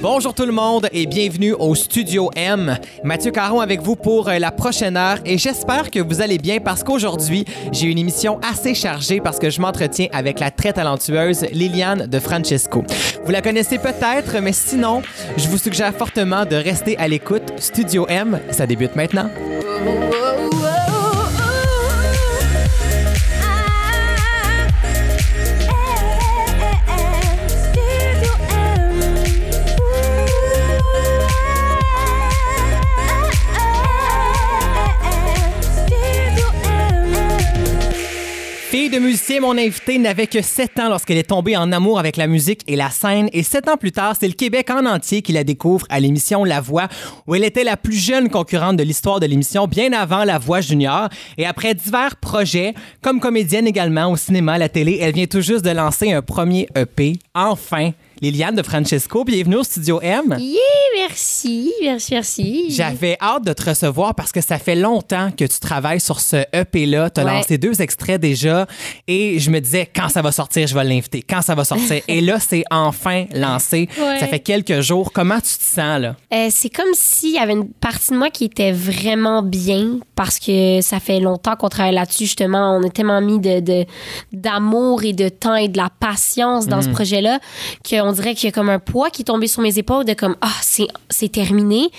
Bonjour tout le monde et bienvenue au Studio M. Mathieu Caron avec vous pour euh, la prochaine heure et j'espère que vous allez bien parce qu'aujourd'hui, j'ai une émission assez chargée parce que je m'entretiens avec la très talentueuse Liliane de Francesco. Vous la connaissez peut-être, mais sinon, je vous suggère fortement de rester à l'écoute. Studio M, ça débute maintenant. De musicien, mon invité n'avait que 7 ans lorsqu'elle est tombée en amour avec la musique et la scène. Et 7 ans plus tard, c'est le Québec en entier qui la découvre à l'émission La Voix, où elle était la plus jeune concurrente de l'histoire de l'émission, bien avant La Voix Junior. Et après divers projets, comme comédienne également au cinéma, à la télé, elle vient tout juste de lancer un premier EP. Enfin, Liliane de Francesco, bienvenue au Studio M. Yeah, merci, merci, merci. J'avais hâte de te recevoir parce que ça fait longtemps que tu travailles sur ce EP-là. Tu as Ouais. lancé deux extraits déjà et je me disais, quand ça va sortir, je vais l'inviter. Quand ça va sortir. et là, c'est enfin lancé. Ouais. Ça fait quelques jours. Comment tu te sens, là? Euh, c'est comme s'il y avait une partie de moi qui était vraiment bien parce que ça fait longtemps qu'on travaille là-dessus, justement. On a tellement mis de, de- d'amour et de temps et de la patience dans ce projet-là qu'on dirait qu'il y a comme un poids qui est tombé sur mes épaules de comme, ah, c'est, c'est terminé.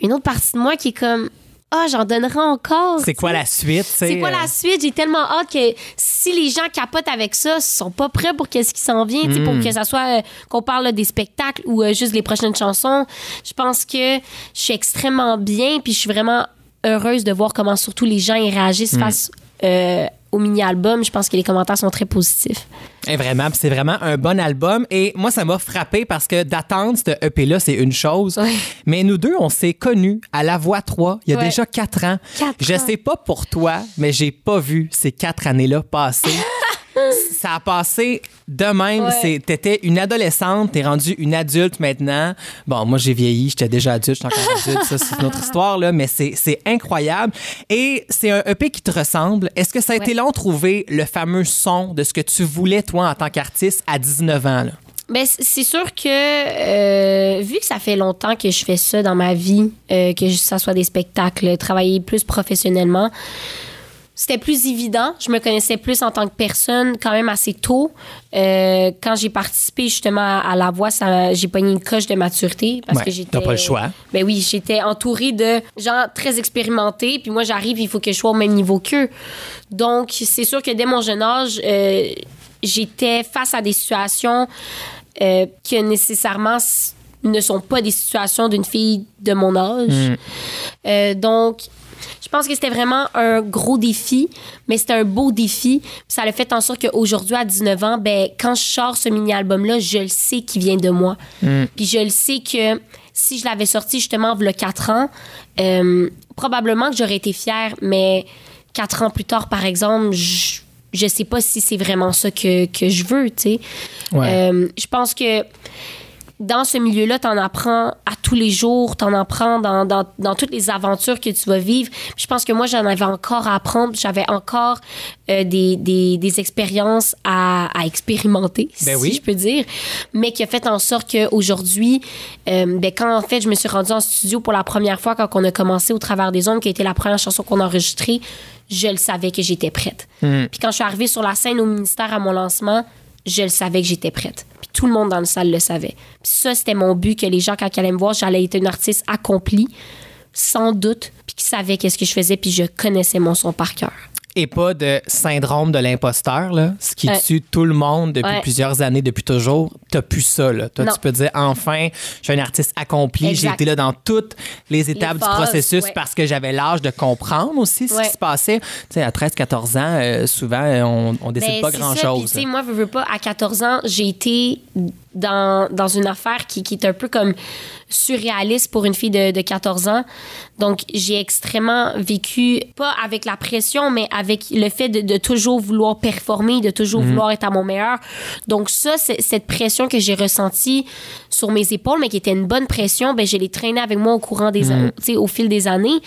Une autre partie de moi qui est comme, ah, j'en donnerai encore. C'est quoi la suite? C'est quoi la suite? J'ai tellement hâte que si les gens capotent avec ça, ils sont pas prêts pour qu'est-ce qui s'en vient, pour que ça soit euh, qu'on parle là, des spectacles ou euh, juste les prochaines chansons. Je pense que je suis extrêmement bien, puis je suis vraiment heureuse de voir comment surtout les gens y réagissent face euh, au mini-album. Je pense que les commentaires sont très positifs. Eh, vraiment, c'est vraiment un bon album. Et moi, ça m'a frappé parce que d'attendre ce EP-là, c'est une chose. Mais nous deux, on s'est connus à La Voix 3 il y a Ouais. déjà quatre ans. Quatre Je ans. sais pas pour toi, mais j'ai pas vu ces quatre années-là passer. ça a passé de même. Ouais. T'étais une adolescente, t'es rendue une adulte maintenant. Bon, moi, j'ai vieilli, j'étais déjà adulte, je suis encore adulte. Ça, c'est une autre histoire, là, mais c'est incroyable. Et c'est un EP qui te ressemble. Est-ce que ça a été long de trouver le fameux son de ce que tu voulais, toi, en tant qu'artiste, à 19 ans? Là? Ben, c'est sûr que euh, vu que ça fait longtemps que je fais ça dans ma vie, euh, que ça soit des spectacles, travailler plus professionnellement, c'était plus évident. Je me connaissais plus en tant que personne quand même assez tôt. Euh, quand j'ai participé justement à, à la voix, ça, j'ai pogné une coche de maturité parce Ouais, que j'étais. t'as pas le choix. Ben oui, j'étais entourée de gens très expérimentés. Puis moi, j'arrive, il faut que je sois au même niveau qu'eux. Donc, c'est sûr que dès mon jeune âge, euh, j'étais face à des situations euh, que nécessairement ne sont pas des situations d'une fille de mon âge. Euh, donc, je pense que c'était vraiment un gros défi, mais c'était un beau défi. Puis ça a fait en sorte qu'aujourd'hui, à 19 ans, ben, quand je sors ce mini-album-là, je le sais qu'il vient de moi. Puis je le sais que si je l'avais sorti justement il y a 4 ans, euh, probablement que j'aurais été fière, mais 4 ans plus tard, par exemple, je, je sais pas si c'est vraiment ça que, que je veux, tu sais. Ouais. Euh, je pense que dans ce milieu-là, tu en apprends à tous les jours, tu en apprends dans, dans, dans toutes les aventures que tu vas vivre. Puis je pense que moi, j'en avais encore à apprendre. J'avais encore euh, des, des, des expériences à, à expérimenter, Ben si oui. je peux dire, mais qui a fait en sorte qu'aujourd'hui, euh, ben, quand en fait je me suis rendue en studio pour la première fois, quand on a commencé au travers des ondes, qui a été la première chanson qu'on a enregistrée, je le savais que j'étais prête. Puis quand je suis arrivée sur la scène au ministère à mon lancement, je le savais que j'étais prête. Tout le monde dans le salle le savait. Puis ça, c'était mon but, que les gens, quand ils allaient me voir, j'allais être une artiste accomplie, sans doute, puis qui savait qu'est-ce que je faisais, puis je connaissais mon son par cœur. Et pas de syndrome de l'imposteur, là, ce qui Ouais. tue tout le monde depuis Ouais. plusieurs années, depuis toujours. T'as plus ça, là. Toi, Non. tu peux dire, enfin, je suis un artiste accompli. J'ai été là dans toutes les étapes du phases, processus ouais. parce que j'avais l'âge de comprendre aussi ce qui se passait. Tu sais, à 13, 14 ans, euh, souvent, on, on décide Ben, pas grand-chose. tu sais, moi, veux, veux pas, à 14 ans, j'ai été dans, dans une affaire qui, qui est un peu comme surréaliste pour une fille de, de 14 ans. Donc, j'ai extrêmement vécu, pas avec la pression, mais avec le fait de, de toujours vouloir performer, de toujours vouloir être à mon meilleur. Donc, ça, c'est- cette pression que j'ai ressentie sur mes épaules, mais qui était une bonne pression, ben, je l'ai traînée avec moi au courant des tu sais, au fil des années.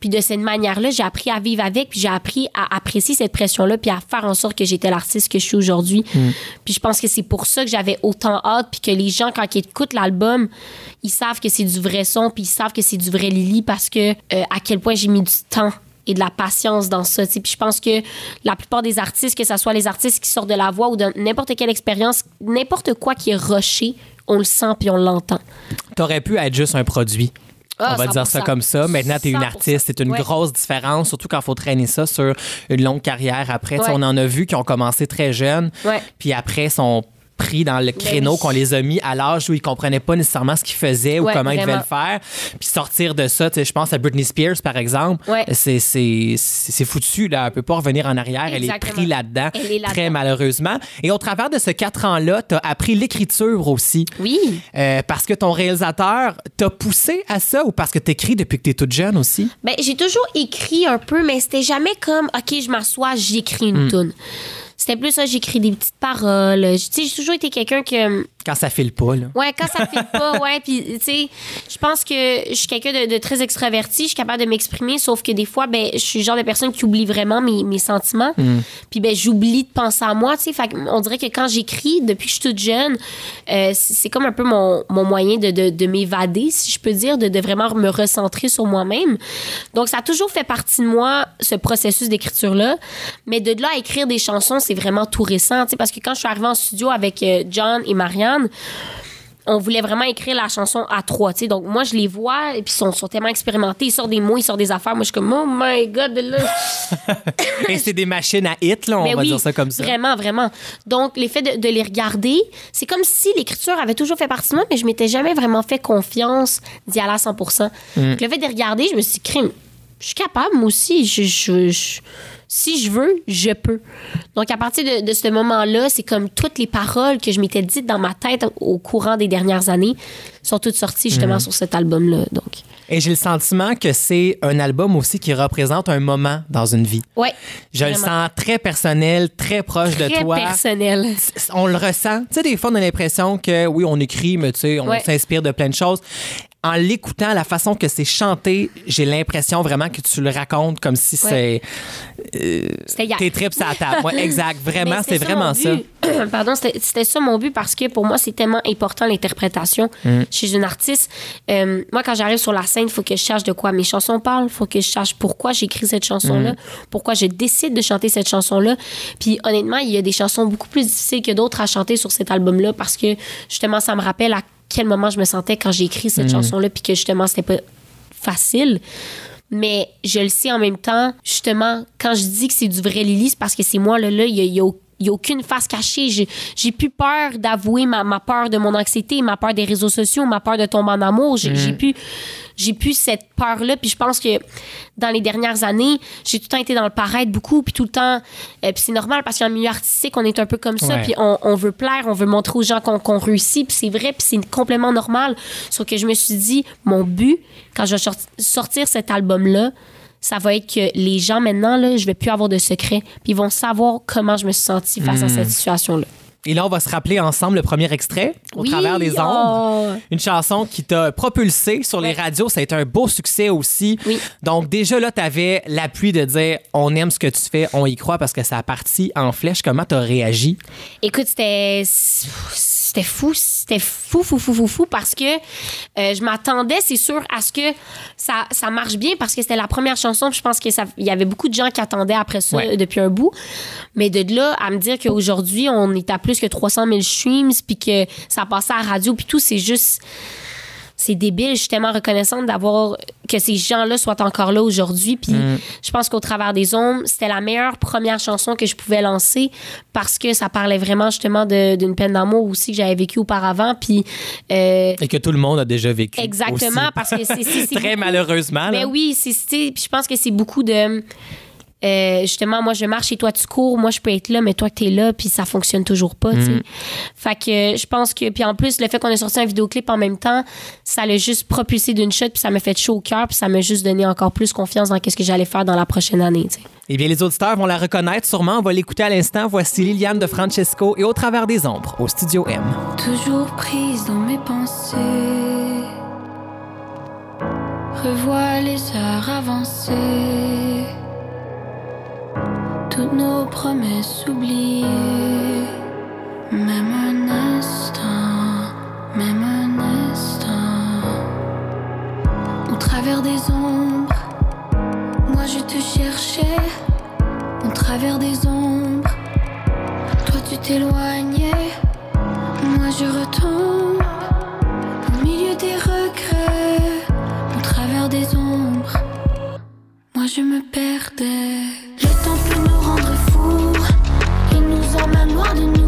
Puis de cette manière-là, j'ai appris à vivre avec, puis j'ai appris à apprécier cette pression-là, puis à faire en sorte que j'étais l'artiste que je suis aujourd'hui. Puis je pense que c'est pour ça que j'avais autant hâte, puis que les gens, quand ils écoutent l'album, ils savent que c'est du vrai son, puis ils savent que c'est du vrai Lily parce que euh, à quel point j'ai mis du temps et de la patience dans ça. Puis je pense que la plupart des artistes, que ce soit les artistes qui sortent de la voix ou de n'importe quelle expérience, n'importe quoi qui est rushé, on le sent puis on l'entend. T'aurais pu être juste un produit. Ah, on va dire ça 100%. comme ça. Maintenant, tu es une 100%. artiste. C'est une Ouais. grosse différence, surtout quand il faut traîner ça sur une longue carrière après. Ouais. On en a vu qui ont commencé très jeunes, Ouais. puis après sont pris dans le créneau Ben oui. qu'on les a mis à l'âge où ils comprenaient pas nécessairement ce qu'ils faisaient ou comment ils devaient le faire. Puis sortir de ça, tu sais, je pense à Britney Spears, par exemple. Ouais. C'est, c'est, c'est c'est foutu, là. Elle peut pas revenir en arrière. Elle est prise là-dedans, très malheureusement. Et au travers de ces quatre ans-là, tu as appris l'écriture aussi. Oui. Euh, parce que ton réalisateur t'a poussé à ça ou parce que t'écris depuis que t'es toute jeune aussi? Ben, j'ai toujours écrit un peu, mais c'était jamais comme, OK, je m'assois, j'écris une toune. C'était plus ça, j'écris des petites paroles. Tu sais, j'ai toujours été quelqu'un que. Quand ça file pas, là. Ouais, quand ça fait pas, ouais. Puis, tu sais, je pense que je suis quelqu'un de, de très extraverti. Je suis capable de m'exprimer, sauf que des fois, ben, je suis le genre de personne qui oublie vraiment mes, mes sentiments. Puis, ben, j'oublie de penser à moi, tu sais. On dirait que quand j'écris, depuis que je suis toute jeune, euh, c'est comme un peu mon, mon moyen de, de, de m'évader, si je peux dire, de, de vraiment me recentrer sur moi-même. Donc, ça a toujours fait partie de moi, ce processus d'écriture-là. Mais de là à écrire des chansons, c'est vraiment tout récent, tu sais, parce que quand je suis arrivée en studio avec euh, John et Marianne, on voulait vraiment écrire la chanson à trois, tu sais. Donc, moi, je les vois, et puis ils sont, sont tellement expérimentés. Ils sortent des mots, ils sortent des affaires. Moi, je suis comme, oh my God, là. Et c'est des machines à hit, là, on Ben va oui, dire ça comme ça. Vraiment, vraiment. Donc, l'effet de, de les regarder, c'est comme si l'écriture avait toujours fait partie de moi, mais je m'étais jamais vraiment fait confiance d'y aller à 100 Mm. Donc, Le fait de les regarder, je me suis dit, crime, je suis capable, moi aussi. Je, je- je- si je veux, je peux. Donc, à partir de, de ce moment-là, c'est comme toutes les paroles que je m'étais dites dans ma tête au courant des dernières années sont toutes sorties justement Mm. sur cet album-là. Donc, Et j'ai le sentiment que c'est un album aussi qui représente un moment dans une vie. ouais. Je le sens très personnel, très proche de Très toi. personnel. On le ressent. Tu sais, des fois, on a l'impression que oui, on écrit, mais tu sais, on Ouais. s'inspire de plein de choses. En l'écoutant, la façon que c'est chanté, j'ai l'impression vraiment que tu le racontes comme si Ouais. c'est C'était hier. tes tripes à la table. Ouais, exact. Vraiment, c'est vraiment ça. Pardon, c'était ça mon but parce que pour moi, c'est tellement important l'interprétation Mm. chez une artiste. Euh, moi, quand j'arrive sur la scène, il faut que je cherche de quoi mes chansons parlent. Il faut que je cherche pourquoi j'écris cette chanson-là, Mm. pourquoi je décide de chanter cette chanson-là. Puis honnêtement, il y a des chansons beaucoup plus difficiles que d'autres à chanter sur cet album-là parce que justement, ça me rappelle à quel moment je me sentais quand j'ai écrit cette chanson-là, puis que justement, c'était pas facile. Mais je le sais en même temps, justement, quand je dis que c'est du vrai Lily, c'est parce que c'est moi, là, là, il y a, il y a au- il y a aucune face cachée. J'ai, j'ai plus peur d'avouer ma, ma peur de mon anxiété, ma peur des réseaux sociaux, ma peur de tomber en amour. J'ai, j'ai plus, j'ai plus cette peur-là. Puis je pense que dans les dernières années, j'ai tout le temps été dans le paraître beaucoup. Puis tout le temps, euh, puis c'est normal parce qu'en milieu artistique, on est un peu comme ça. Ouais. Puis on, on veut plaire, on veut montrer aux gens qu'on, qu'on réussit. Puis c'est vrai, puis c'est complètement normal. Sauf que je me suis dit, mon but, quand je vais sorti- sortir cet album-là, ça va être que les gens maintenant, là, je vais plus avoir de secret. Puis ils vont savoir comment je me suis sentie face à Hmm. cette situation-là. Et là, on va se rappeler ensemble le premier extrait, Au Oui, travers des oh. ondes. Une chanson qui t'a propulsé sur les radios. Ça a été un beau succès aussi. Oui. Donc, déjà là, tu avais l'appui de dire on aime ce que tu fais, on y croit parce que ça a parti en flèche. Comment tu as réagi? Écoute, c'était c'était fou, c'était fou, fou, fou, fou, fou, parce que euh, je m'attendais, c'est sûr, à ce que ça, ça marche bien, parce que c'était la première chanson, je pense qu'il y avait beaucoup de gens qui attendaient après ça Ouais. depuis un bout. Mais de là à me dire qu'aujourd'hui, on est à plus que 300 000 streams, puis que ça passait à la radio, puis tout, c'est juste c'est débile. Je suis tellement reconnaissante d'avoir que ces gens-là soient encore là aujourd'hui. Puis je pense qu'au travers des ombres, c'était la meilleure première chanson que je pouvais lancer parce que ça parlait vraiment justement d'une peine d'amour aussi que j'avais vécue auparavant. Puis euh, Et que tout le monde a déjà vécu. exactement aussi. parce que c'est Très malheureusement. là. mais oui, c'est, c'est- puis je pense que c'est beaucoup de. Euh, justement, moi, je marche et toi, tu cours, moi, je peux être là, mais toi, que t'es là, puis ça fonctionne toujours pas, mm. Fait que euh, je pense que, puis en plus, le fait qu'on ait sorti un vidéoclip en même temps, ça l'a juste propulsé d'une shot, puis ça m'a fait chaud au cœur, puis ça m'a juste donné encore plus confiance dans qu'est-ce que j'allais faire dans la prochaine année, tu. Eh bien, les auditeurs vont la reconnaître sûrement. On va l'écouter à l'instant. Voici Liliane de Francesco et Au travers des ombres au Studio M. Toujours prise dans mes pensées, revois les heures avancées toutes nos promesses oubliées. Même un instant, même un instant. Au travers des ombres, moi je te cherchais. Au travers des ombres, toi tu t'éloignais. Moi je retombe au milieu des regrets. Au travers des ombres, moi je me perdais. wanna know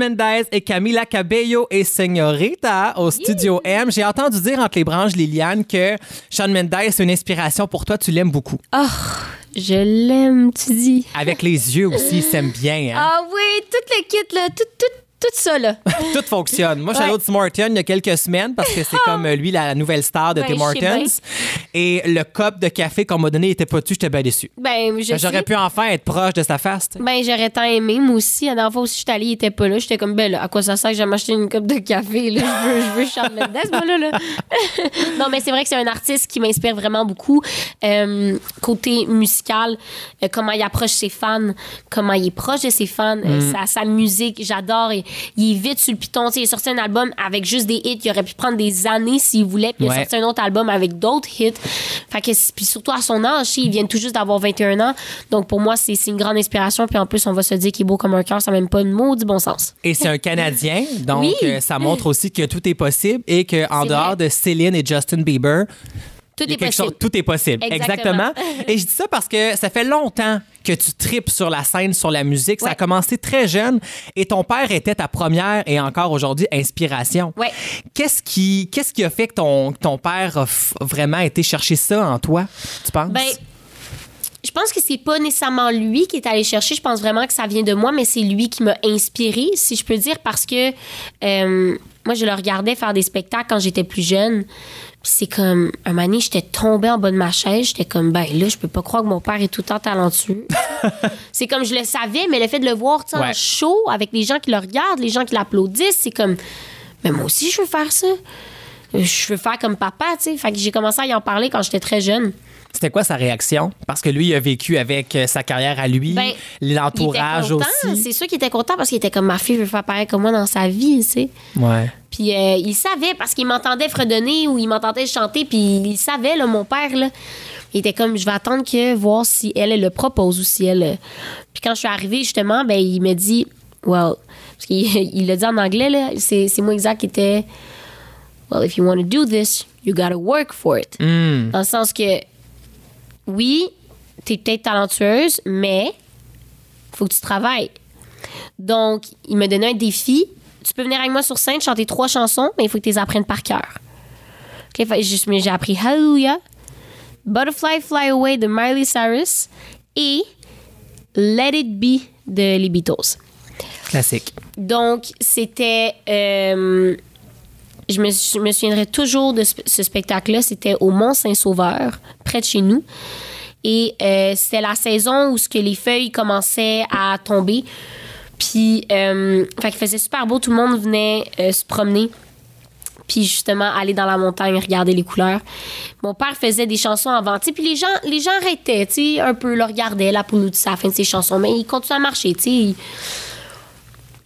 Mendes et Camila Cabello et Señorita au Studio M. J'ai entendu dire entre les branches, Liliane, que Sean Mendes est une inspiration pour toi. Tu l'aimes beaucoup. Oh, je l'aime, tu dis. Avec les yeux aussi, il s'aime bien. hein. Ah oui, tout le kit, là, tout, tout, tout ça, là. Tout fonctionne. Moi, je suis allée Ouais. au Tim Hortons il y a quelques semaines parce que c'est comme euh, lui, la nouvelle star de Ben, Tim je Hortons. Et le cup de café qu'on m'a donné n'était pas dessus. J'étais bien déçu. Ben, je Ben, J'aurais pu enfin être proche de sa face. Ben, j'aurais tant aimé, moi aussi. La dernière fois aussi, j'étais allée, il était pas là. J'étais comme, ben là, à quoi ça sert que j'aime acheter une coupe de café, là? Je veux, je veux Charles Mendes, moi, là, là. non, mais c'est vrai que c'est un artiste qui m'inspire vraiment beaucoup. Euh, côté musical, euh, comment il approche ses fans, comment il est proche de ses fans, Mm. euh, sa, sa musique, j'adore. Il est vite sur le piton. Tu sais, il a sorti un album avec juste des hits. Il aurait pu prendre des années s'il voulait. Puis il a sorti un autre album avec d'autres hits. Fait que, puis surtout à son âge, il vient tout juste d'avoir 21 ans. Donc pour moi, c'est c'est une grande inspiration. Puis en plus, on va se dire qu'il est beau comme un cœur. Ça n'a même pas de mot du bon sens. Et c'est un Canadien, donc Oui. euh, ça montre aussi que tout est possible et qu'en dehors vrai. de Céline et Justin Bieber, Tout est chose- tout est possible. Exactement. Et je dis ça parce que ça fait longtemps que tu tripes sur la scène, sur la musique. Ça a commencé très jeune et ton père était ta première et encore aujourd'hui inspiration. Ouais. Qu'est-ce qui, qu'est-ce qui a fait que ton, ton père a vraiment été chercher ça en toi, tu penses? Ben, je pense que c'est pas nécessairement lui qui est allé chercher. Je pense vraiment que ça vient de moi, mais c'est lui qui m'a inspiré, si je peux dire, parce que euh, moi, je le regardais faire des spectacles quand j'étais plus jeune. C'est comme, un moment donné, j'étais tombée en bas de ma chaise. J'étais comme, ben là, je peux pas croire que mon père est tout le temps talentueux. c'est comme, je le savais, mais le fait de le voir tu sais, Ouais. en show avec les gens qui le regardent, les gens qui l'applaudissent, c'est comme, mais moi aussi, je veux faire ça. Je veux faire comme papa, tu sais. Fait que j'ai commencé à y en parler quand j'étais très jeune. C'était quoi sa réaction? Parce que lui, il a vécu avec euh, sa carrière à lui, Ben, l'entourage aussi. C'est sûr qu'il était content parce qu'il était comme ma fille veut faire pareil comme moi dans sa vie, tu sais. Ouais. Puis euh, il savait parce qu'il m'entendait fredonner ou il m'entendait chanter, puis il savait, là, mon père, là. Il était comme, je vais attendre que voir si elle, elle le propose ou si elle. euh. Puis quand je suis arrivée, justement, ben, il me dit, well, parce qu'il il l'a dit en anglais, là, c'est c'est moi exact qui était, well, if you want to do this, you gotta work for it. Hmm. Dans le sens que, oui, t'es peut-être talentueuse, mais faut que tu travailles. Donc, il me donnait un défi. Tu peux venir avec moi sur scène, chanter trois chansons, mais il faut que tu les apprennes par cœur. OK, fait que j'ai mais j'ai appris Hallelujah, Butterfly Fly Away de Miley Cyrus et Let It Be de les Beatles. Classique. Donc, c'était. euh, je, me, je me souviendrai toujours de ce, ce spectacle-là. C'était au Mont-Saint-Sauveur, près de chez nous. Et euh, c'était la saison où ce que les feuilles commençaient à tomber. Puis, euh, fait qu'il faisait super beau. Tout le monde venait euh, se promener. Puis justement, aller dans la montagne, regarder les couleurs. Mon père faisait des chansons avant, puis les gens, les gens arrêtaient, tu un peu, le regardaient, la poule à la fin de ses chansons, mais il continuait à marcher, tu sais.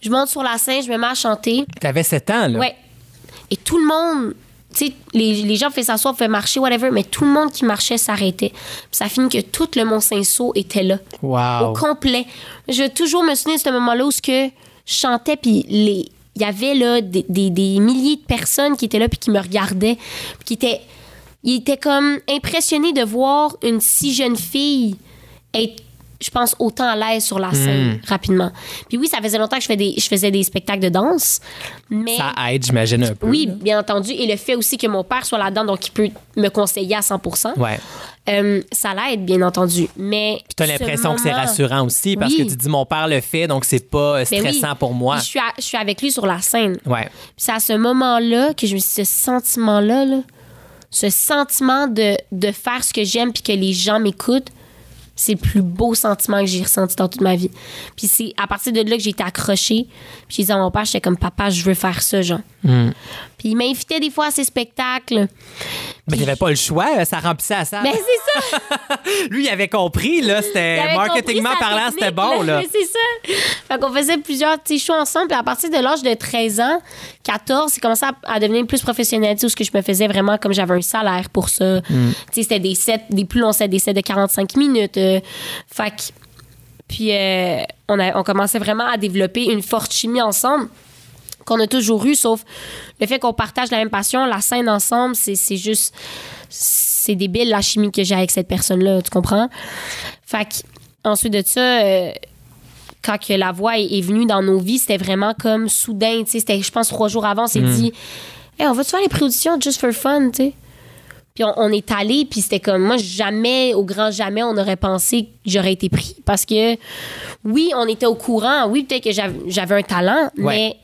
Je monte sur la scène, je me mets à chanter. T'avais 7 ans, là. Ouais. Et tout le monde, tu sais, les, les gens faisaient s'asseoir, faisaient marcher, whatever, mais tout le monde qui marchait s'arrêtait. Puis ça finit que tout le Mont-Saint-Saul était là. Au Wow. complet. Je vais toujours me souvenir de ce moment-là où ce que je chantais, puis les, il y avait là des, des- des milliers de personnes qui étaient là puis qui me regardaient, puis qui étaient, ils étaient comme impressionnés de voir une si jeune fille être, je pense, autant à l'aise sur la scène rapidement. Puis oui, ça faisait longtemps que je, fais des, je faisais des spectacles de danse, mais Ça aide, j'imagine, un peu. oui, bien entendu, et le fait aussi que mon père soit là-dedans, donc il peut me conseiller à 100 Ouais. euh, ça l'aide, bien entendu. Mais Puis t'as ce l'impression que c'est rassurant aussi parce Oui. que tu dis mon père le fait, donc c'est pas euh, Ben oui. stressant pour moi. Je suis, à- je suis avec lui sur la scène. Ouais. C'est à ce moment-là que je me suis dit, ce sentiment-là, là, ce sentiment de, de faire ce que j'aime puis que les gens m'écoutent, c'est le plus beau sentiment que j'ai ressenti dans toute ma vie. Puis c'est à partir de là que j'ai été accrochée. Puis j'ai dit à mon père, j'étais comme, papa, je veux faire ça, genre. Hmm. Puis il m'invitait des fois à ses spectacles. Mais il avait pas le choix, ça remplissait à ça. Mais c'est ça! Lui, il avait compris, là, c'était sa parlant, c'était bon, là. Mais c'est ça. Fait qu'on faisait plusieurs petits shows ensemble. Puis à partir de l'âge de 13 ans, 14, c'est commencé à, à devenir plus professionnel. Tu sais, que je me faisais vraiment comme j'avais un salaire pour ça. Mm. Tu sais, c'était des sets, des plus longs sets, des sets de 45 minutes. euh, fait que- Puis euh, on, a, on commençait vraiment à développer une forte chimie ensemble qu'on a toujours eu, sauf le fait qu'on partage la même passion, la scène ensemble, c'est juste. C'est débile la chimie que j'ai avec cette personne-là, tu comprends? Fait que, ensuite de ça, euh, quand que la voix est, est venue dans nos vies, c'était vraiment comme soudain, tu sais. C'était, je pense, trois jours avant, on s'est dit, hey, on va-tu faire les pré-auditions just for fun, tu sais? Puis on, on est allé, puis c'était comme, moi, jamais, au grand jamais, on aurait pensé que j'aurais été pris. Parce que, oui, on était au courant, oui, peut-être que j'avais j'avais un talent, Ouais. mais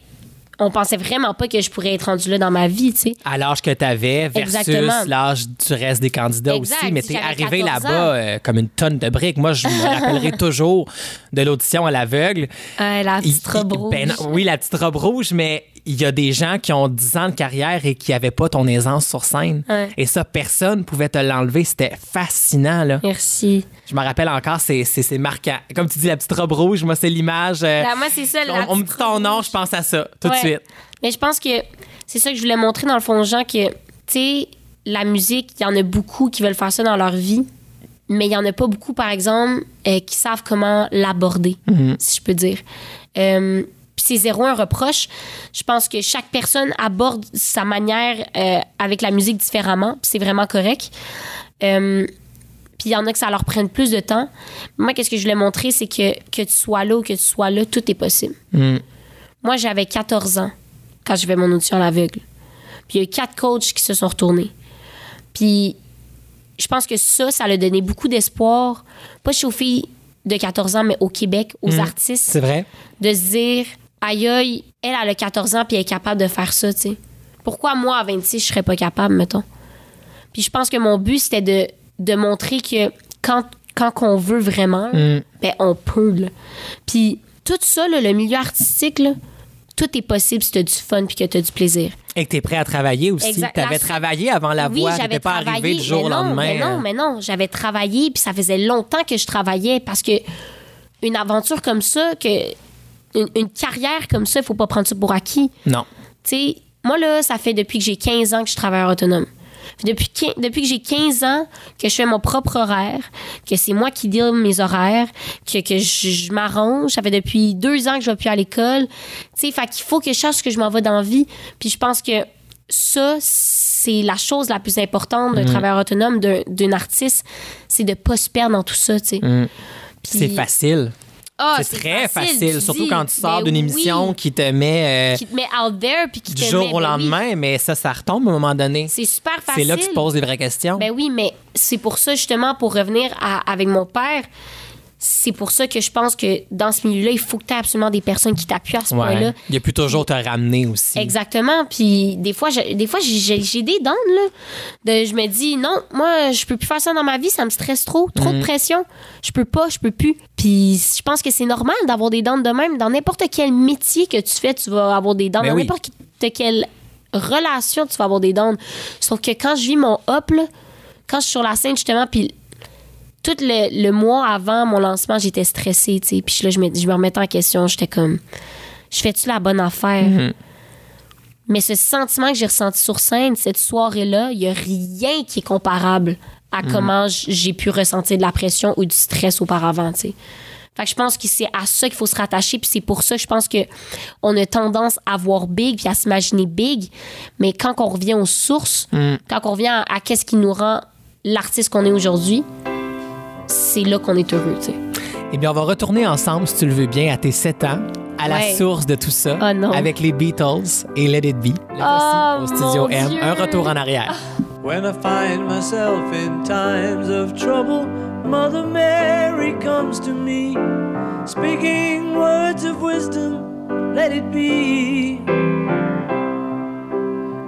on pensait vraiment pas que je pourrais être rendue là dans ma vie, tu sais. À l'âge que tu avais versus l'âge du reste des candidats Exact. aussi. Mais t'es J'avais arrivé 14 là-bas euh, comme une tonne de briques. Moi, je me rappellerai toujours de l'audition à l'aveugle. Euh, la petite robe rouge. ben non, oui, la petite robe rouge, mais il y a des gens qui ont 10 ans de carrière et qui n'avaient pas ton aisance sur scène. Ouais. Et ça, personne pouvait te l'enlever. C'était fascinant. Là. Merci. Je me rappelle encore, c'est, marquant. Comme tu dis, la petite robe rouge, moi, c'est l'image. euh, Là, moi, c'est ça. la on, on me dit ton nom, je pense à ça, tout de suite. Mais je pense que c'est ça que je voulais montrer dans le fond aux gens que, tu sais, la musique, il y en a beaucoup qui veulent faire ça dans leur vie, mais il y en a pas beaucoup, par exemple, euh, qui savent comment l'aborder, si je peux dire. Euh, c'est zéro un reproche. Je pense que chaque personne aborde sa manière euh, avec la musique différemment, c'est vraiment correct. Euh, puis il y en a que ça leur prenne plus de temps. Moi, qu'est-ce que je voulais montrer, c'est que que tu sois là ou que tu sois là, tout est possible. Moi, j'avais 14 ans quand j'ai fait mon audition à l'aveugle. Puis il y a eu quatre coachs qui se sont retournés. Puis je pense que ça, ça a donné beaucoup d'espoir, pas chez aux filles de 14 ans, mais au Québec, aux artistes, C'est vrai? de se dire, aïe, aïe, elle, elle a 14 ans puis elle est capable de faire ça, tu sais. Pourquoi moi, à 26, je serais pas capable, mettons? Puis je pense que mon but, c'était de, de montrer que quand, quand on veut vraiment, Mm. ben on peut, là. Puis tout ça, là, le milieu artistique, là, tout est possible si tu as du fun puis que tu as du plaisir. Et que tu es prêt à travailler aussi. Tu avais La- travaillé avant la oui, voix, tu pas arrivé travaillé, du jour au lendemain. Mais non, euh. mais non, j'avais travaillé puis ça faisait longtemps que je travaillais parce que une aventure comme ça, que une, une carrière comme ça, il faut pas prendre ça pour acquis. Non. Tu sais, moi, là, ça fait depuis que j'ai 15 ans que je travaille autonome. Depuis, depuis que j'ai 15 ans que je fais mon propre horaire, que c'est moi qui deal mes horaires, que, que je, je m'arrange. Ça fait depuis deux ans que je vais plus à l'école. Tu sais, fait qu'il faut que je ce que je m'en vais dans la vie. Puis je pense que ça, c'est la chose la plus importante d'un travailleur autonome, d'un, artiste, c'est de pas se perdre dans tout ça, tu sais. Puis- C'est facile. Ah, c'est très facile, surtout dis, quand tu sors ben d'une oui, émission qui te met euh, qui te met out there puis qui du te jour met- au ben oui. lendemain, mais ça, ça retombe à un moment donné. C'est super facile. C'est là que tu te poses les vraies questions. Ben oui, mais c'est pour ça, justement, pour revenir à- avec mon père, c'est pour ça que je pense que dans ce milieu-là, il faut que tu aies absolument des personnes qui t'appuient à ce Ouais. point-là. Il y a pu toujours te ramener aussi. Exactement. Puis des fois, je- des fois j'ai- des dents, là. De, je me dis, non, moi, je peux plus faire ça dans ma vie, ça me stresse trop, trop de pression. Je peux pas, je peux plus. Puis je pense que c'est normal d'avoir des dents de même. Dans n'importe quel métier que tu fais, tu vas avoir des dents. Ben dans oui. n'importe quelle relation, tu vas avoir des dents. Sauf que quand je vis mon hop, là, quand je suis sur la scène, justement, puis tout le, le mois avant mon lancement, j'étais stressée, tu sais. Puis là, je me, je me remettais en question. J'étais comme, je fais-tu la bonne affaire? Mhm. Mais ce sentiment que j'ai ressenti sur scène, cette soirée-là, il n'y a rien qui est comparable à Mhm. comment j'ai pu ressentir de la pression ou du stress auparavant, tu sais. Fait que je pense que c'est à ça qu'il faut se rattacher. Puis c'est pour ça que je pense que on a tendance à voir big puis à s'imaginer big. Mais quand on revient aux sources, quand on revient à, à qu'est-ce qui nous rend l'artiste qu'on est aujourd'hui, c'est là qu'on est heureux, tu sais. Eh bien, on va retourner ensemble, si tu le veux bien, à tes 7 ans, à la Ouais. source de tout ça, Oh non. avec les Beatles et Let It Be. Le Oh, voici au Studio mon M. Dieu. Un retour en arrière. When I find myself in times of trouble, Mother Mary comes to me, speaking words of wisdom, let it be.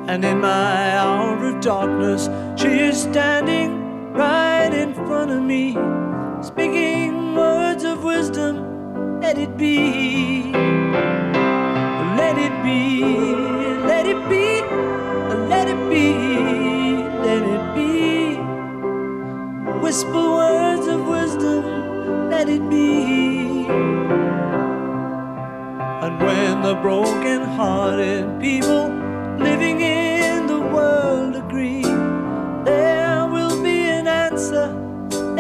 And in my hour of darkness, she is standing right in front of me, speaking words of wisdom, let it be. Let it be, let it be, let it be, let it be. Whisper words of wisdom, let it be. And when the broken-hearted people living in the world agree,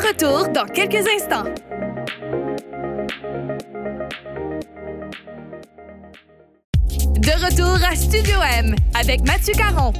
De retour dans quelques instants. De retour à Studio M avec Mathieu Caron.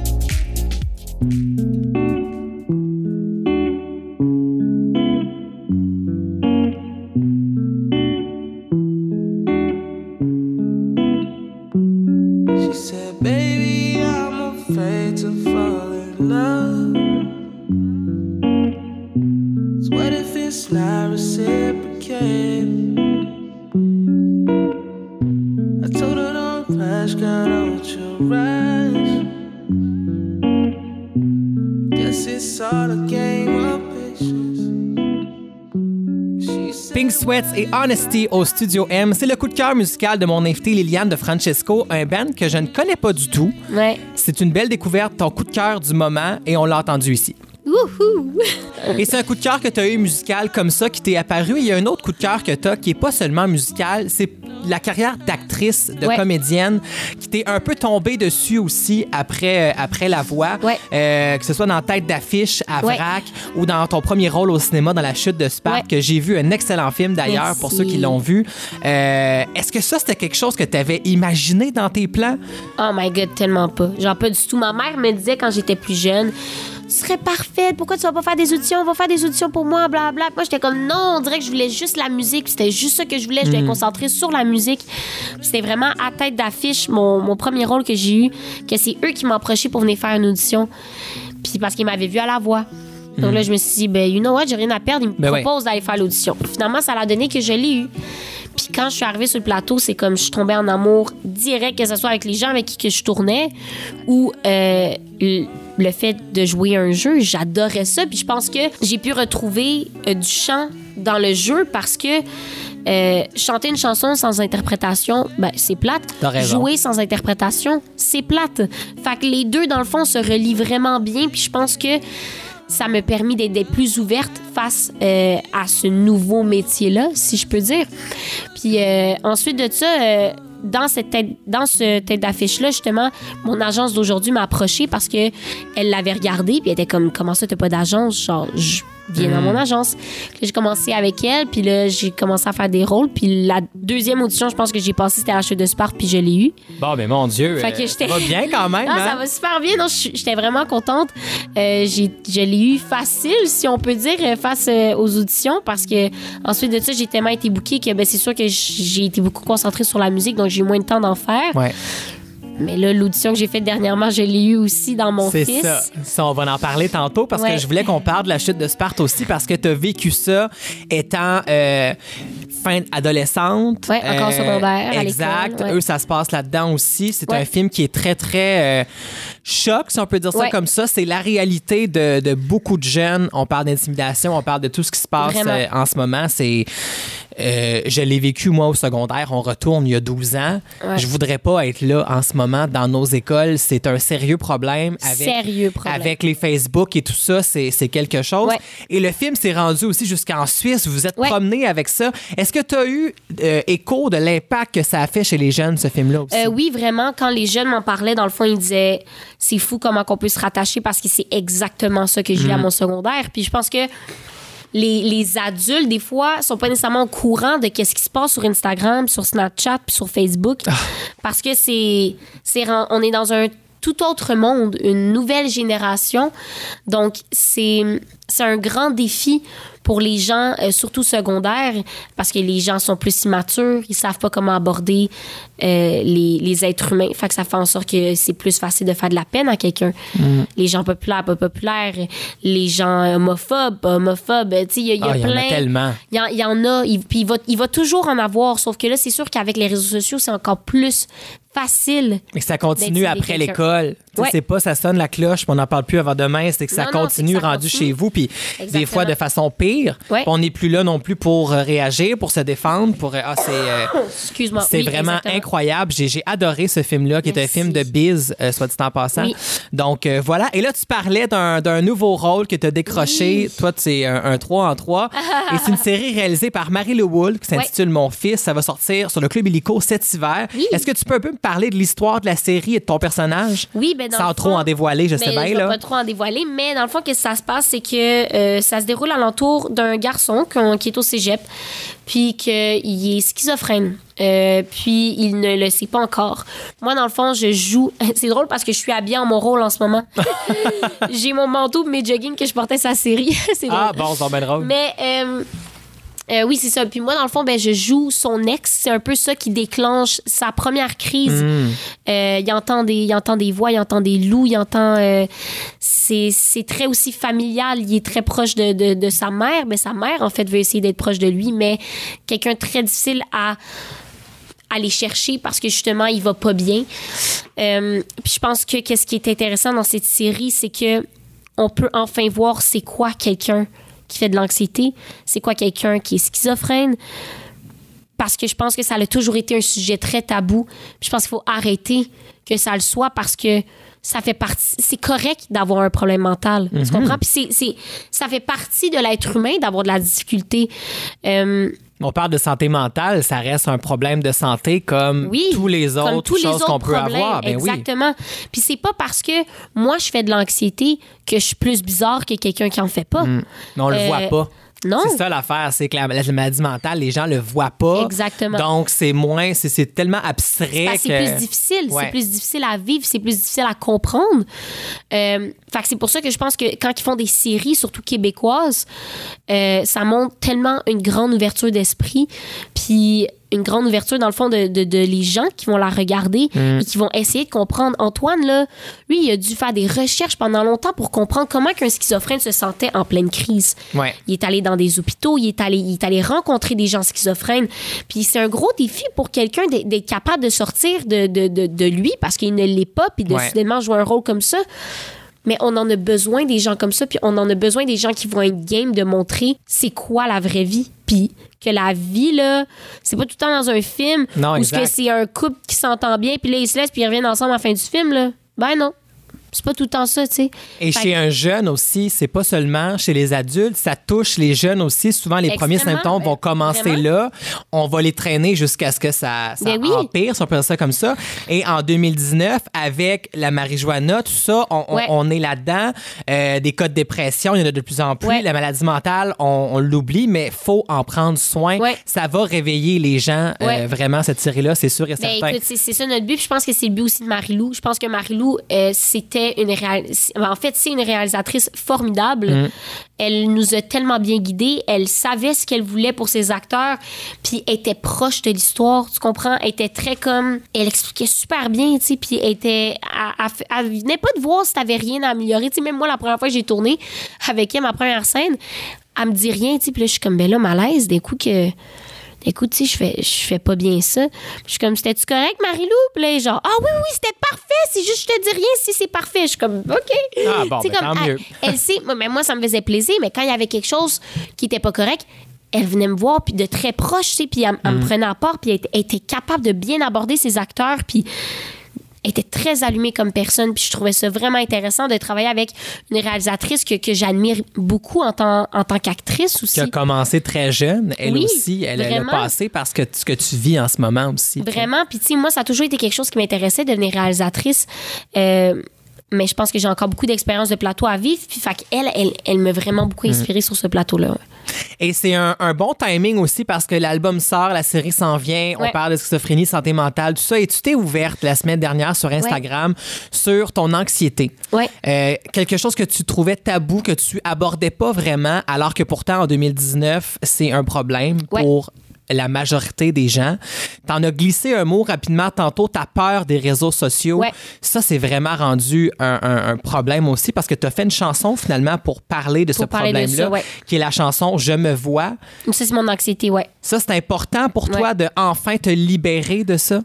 Et Honesty au Studio M. C'est le coup de cœur musical de mon invité Liliane de Francesco, un band que je ne connais pas du tout. Ouais. C'est une belle découverte, ton coup de cœur du moment, et on l'a entendu ici. Wouhou! Et c'est un coup de cœur que tu as eu musical comme ça qui t'est apparu. Il y a un autre coup de cœur que tu as qui est pas seulement musical, c'est la carrière d'actrice, de Ouais. comédienne qui t'est un peu tombée dessus aussi après, euh, après la voix. Ouais. Euh, que ce soit dans Tête d'affiche à Ouais. Vrac ou dans ton premier rôle au cinéma dans La chute de Sparte, que j'ai vu un excellent film d'ailleurs pour ceux qui l'ont vu. Euh, Est-ce que ça, c'était quelque chose que tu avais imaginé dans tes plans? Oh my god, tellement pas. Genre pas du tout. Ma mère me disait quand j'étais plus jeune, tu serais parfaite, pourquoi tu vas pas faire des auditions? Va faire des auditions pour moi, blablabla. Moi, j'étais comme non, on dirait que je voulais juste la musique. puis C'était juste ça que je voulais. Je voulais me concentrer sur la musique. C'était vraiment à tête d'affiche mon, mon premier rôle que j'ai eu, que c'est eux qui m'ont approché pour venir faire une audition. Puis parce qu'ils m'avaient vu à la voix. Donc là, je me suis dit, ben, you know what, j'ai rien à perdre. Ils me Ben ouais. proposent d'aller faire l'audition. Finalement, ça l'a donné que je l'ai eu. Puis quand je suis arrivée sur le plateau, c'est comme je suis tombée en amour direct, que ce soit avec les gens avec qui que je tournais ou euh, le fait de jouer un jeu. J'adorais ça. Puis je pense que j'ai pu retrouver euh, du chant dans le jeu parce que euh, chanter une chanson sans interprétation, ben, c'est plate. Jouer sans interprétation, c'est plate. Fait que les deux, dans le fond, se relient vraiment bien. Puis je pense que ça m'a permis d'être plus ouverte face euh, à ce nouveau métier-là, si je peux dire. Puis euh, ensuite de ça, dans cette ce tête d'affiche-là, justement, mon agence d'aujourd'hui m'a approché parce que elle l'avait regardé puis elle était comme comment ça t'as pas d'agence genre je viens dans mon agence. Puis là, j'ai commencé avec elle puis là j'ai commencé à faire des rôles puis la deuxième audition je pense que j'ai passé c'était à la chute de Sparte puis je l'ai eu. Bon, mais mon Dieu, Fait que euh, ça va bien quand même. Ah, hein? ça va super bien. Non, j'étais vraiment contente. Euh, j'ai, je l'ai eu facile, si on peut dire, euh, face euh, aux auditions, parce que ensuite de ça, j'ai tellement été bookée que ben, c'est sûr que j'ai été beaucoup concentrée sur la musique, donc j'ai eu moins de temps d'en faire. Ouais. Mais là, l'audition que j'ai faite dernièrement, je l'ai eu aussi dans mon C'est fils. ça. Ça, on va en parler tantôt parce que je voulais qu'on parle de la chute de Sparte aussi parce que tu as vécu ça étant euh, fin adolescente. Ouais, encore secondaire, à Exact. ouais. Eux, ça se passe là-dedans aussi. C'est Ouais. un film qui est très, très euh, choc, si on peut dire ça comme ça. C'est la réalité de, de beaucoup de jeunes. On parle d'intimidation, on parle de tout ce qui se passe euh, en ce moment. C'est. Euh, je l'ai vécu, moi, au secondaire. On retourne il y a 12 ans. Ouais. Je voudrais pas être là en ce moment dans nos écoles. C'est un sérieux problème. Avec, Sérieux problème. Avec les Facebook et tout ça, c'est quelque chose. Ouais. Et le film s'est rendu aussi jusqu'en Suisse. Vous vous êtes Ouais. promené avec ça. Est-ce que tu as eu euh, écho de l'impact que ça a fait chez les jeunes, ce film-là aussi? Euh, oui, vraiment, quand les jeunes m'en parlaient, dans le fond, ils disaient c'est fou comment qu'on peut se rattacher parce que c'est exactement ça que j'ai eu à mon secondaire. Puis je pense que les, les adultes, des fois, sont pas nécessairement au courant de qu'est-ce qui se passe sur Instagram, sur Snapchat, puis sur Facebook. Parce que c'est, on est dans un tout autre monde, une nouvelle génération. Donc, c'est, c'est un grand défi pour les gens, euh, surtout secondaires, parce que les gens sont plus immatures, ils savent pas comment aborder euh, les, les êtres humains. Fait que ça fait en sorte que c'est plus facile de faire de la peine à quelqu'un. Les gens populaires, pas populaires, les gens homophobes, pas homophobes. Tu sais, il y a, y a Ah, il y en a plein. tellement. Il y, y en a, puis il va, il va toujours en avoir, sauf que là, c'est sûr qu'avec les réseaux sociaux, c'est encore plus facile. Mais que ça continue après l'école. Ouais. C'est pas ça sonne la cloche, puis on n'en parle plus avant demain. C'est que ça Non, continue c'est que ça rendu continue. chez vous, puis des fois de façon pire. Ouais. On n'est plus là non plus pour euh, réagir, pour se défendre. Pour euh, ah, c'est euh, Excuse-moi. c'est Oui, vraiment exactement. incroyable. J'ai adoré ce film-là, qui est un Merci. film de biz, euh, soit dit en passant. Oui. Donc euh, voilà. Et là, tu parlais d'un nouveau rôle que tu as décroché. Toi, c'est un, un 3 en 3. Et c'est une série réalisée par Marie Le Wool qui s'intitule Mon fils. Ça va sortir sur le Club Illico cet hiver. Est-ce que tu peux un peu me parler de l'histoire de la série et de ton personnage? Oui, ben dans Sans le trop fond- en dévoiler, je sais bien. je vais là. pas trop en dévoiler, mais dans le fond, qu'est-ce que ça se passe, c'est que euh, ça se déroule alentour d'un garçon qui est au cégep, puis qu'il est schizophrène. Euh, puis il ne le sait pas encore. Moi, dans le fond, je joue. C'est drôle parce que je suis habillée en mon rôle en ce moment. J'ai mon manteau, mes joggings que je portais sa série. c'est drôle. Ah, bon, c'est drôle. Mais euh, euh, oui, c'est ça. Puis moi, dans le fond, ben, je joue son ex. C'est un peu ça qui déclenche sa première crise. Euh, il, entend des, il entend des voix, il entend des loups, il entend. euh, c'est très aussi familial. Il est très proche de, de, de sa mère. Mais sa mère, en fait, veut essayer d'être proche de lui, mais quelqu'un très difficile à aller chercher parce que justement il va pas bien. Euh, puis je pense que qu'est-ce qui est intéressant dans cette série, c'est que on peut enfin voir c'est quoi quelqu'un qui fait de l'anxiété, c'est quoi quelqu'un qui est schizophrène? Parce que je pense que ça a toujours été un sujet très tabou. Puis je pense qu'il faut arrêter que ça le soit parce que ça fait partie. C'est correct d'avoir un problème mental. Tu comprends? Puis c'est- ça fait partie de l'être humain d'avoir de la difficulté. Euh, On parle de santé mentale, ça reste un problème de santé comme oui. tous les autres tous choses qu'on peut avoir. Ben oui. Exactement. Puis c'est pas parce que moi, je fais de l'anxiété que je suis plus bizarre que quelqu'un qui en fait pas. Mais on le Euh, voit pas. Non. C'est ça l'affaire, c'est que la, la maladie mentale, les gens le voient pas. Exactement. Donc c'est moins, c'est, tellement abstrait que c'est plus difficile. Ouais. C'est plus difficile à vivre, c'est plus difficile à comprendre. Euh, fait que c'est pour ça que je pense que quand ils font des séries, surtout québécoises, euh, ça montre tellement une grande ouverture d'esprit, puis une grande ouverture dans le fond de, de, de les gens qui vont la regarder Mm. et qui vont essayer de comprendre. Antoine, là, lui, il a dû faire des recherches pendant longtemps pour comprendre comment qu'un schizophrène se sentait en pleine crise. Ouais. Il est allé dans des hôpitaux, il est allé, il est allé rencontrer des gens schizophrènes. Puis c'est un gros défi pour quelqu'un d'être capable de sortir de, de, de, de lui parce qu'il ne l'est pas, puis de Ouais. soudainement jouer un rôle comme ça. Mais on en a besoin des gens comme ça, puis on en a besoin des gens qui vont être game de montrer c'est quoi la vraie vie. Puis que la vie, là, c'est pas tout le temps dans un film Non, où c'est un couple qui s'entend bien, puis là, ils se laissent, puis ils reviennent ensemble à la fin du film, là. Ben non. C'est pas tout le temps ça, tu sais. Et Fait chez un jeune aussi, c'est pas seulement chez les adultes, ça touche les jeunes aussi. Souvent, les premiers symptômes vont ben, commencer vraiment. là. On va les traîner jusqu'à ce que ça, ça Ben oui. empire, si on peut dire ça comme ça. Et en 2019, avec la marijuana, tout ça, on, on- Ouais. on est là-dedans. Euh, des cas de dépression, il y en a de plus en plus. Ouais. La maladie mentale, on, on l'oublie, mais faut en prendre soin. Ouais. Ça va réveiller les gens, euh, vraiment, cette série-là, c'est sûr et Ben, certain. c'est ça notre but. Puis je pense que c'est le but aussi de Marie-Lou. Je pense que Marie-Lou, euh, c'était une réal- en fait, c'est une réalisatrice formidable. Mm. Elle nous a tellement bien guidés. Elle savait ce qu'elle voulait pour ses acteurs. Puis elle était proche de l'histoire. Tu comprends? Elle était très comme. Elle expliquait super bien, tu sais. Puis elle était. Elle, elle- elle venait pas de voir si t'avais rien à améliorer. Tu sais, même moi, la première fois que j'ai tourné avec elle, ma première scène, elle me dit rien, tu sais. Puis là, je suis comme, ben là, malaise, d'un coup que écoute, sais, je fais, je fais pas bien ça. Je suis comme, c'était-tu correct, Marie-Lou? Puis là, genre, ah oui, oui, c'était parfait. C'est juste, je te dis rien si c'est parfait. Je suis comme, OK. Ah, bon, ben, comme, tant elle, mieux. elle sait, moi, mais moi, ça me faisait plaisir, mais quand il y avait quelque chose qui était pas correct, elle venait me voir, puis de très proche, tu sais, puis elle, elle Mm. me prenait à part, puis elle, était- elle était capable de bien aborder ses acteurs, puis était très allumée comme personne, puis je trouvais ça vraiment intéressant de travailler avec une réalisatrice que, que j'admire beaucoup en tant, en tant qu'actrice aussi. Qui a commencé très jeune, elle Oui, aussi, elle, elle a passé parce que ce que tu vis en ce moment aussi. Vraiment. Puis, tu sais, moi, ça a toujours été quelque chose qui m'intéressait, devenir réalisatrice. Euh, mais je pense que j'ai encore beaucoup d'expérience de plateau à vivre. Puis, fait qu'elle, elle, elle m'a vraiment Mm. beaucoup inspirée sur ce plateau-là. Et c'est un, un bon timing aussi parce que l'album sort, la série s'en vient, on parle de schizophrénie, santé mentale, tout ça. Et tu t'es ouverte la semaine dernière sur Instagram sur ton anxiété. Ouais. Euh, quelque chose que tu trouvais tabou, que tu abordais pas vraiment, alors que pourtant en 2019, c'est un problème pour la majorité des gens. T'en as glissé un mot rapidement tantôt, ta peur des réseaux sociaux. Ouais. Ça, c'est vraiment rendu un, un- un problème aussi parce que tu as fait une chanson finalement pour parler de Pour ce problème-là, ouais. qui est la chanson Je me vois. Ça, c'est mon anxiété, ouais. Ça, c'est important pour toi de enfin te libérer de ça?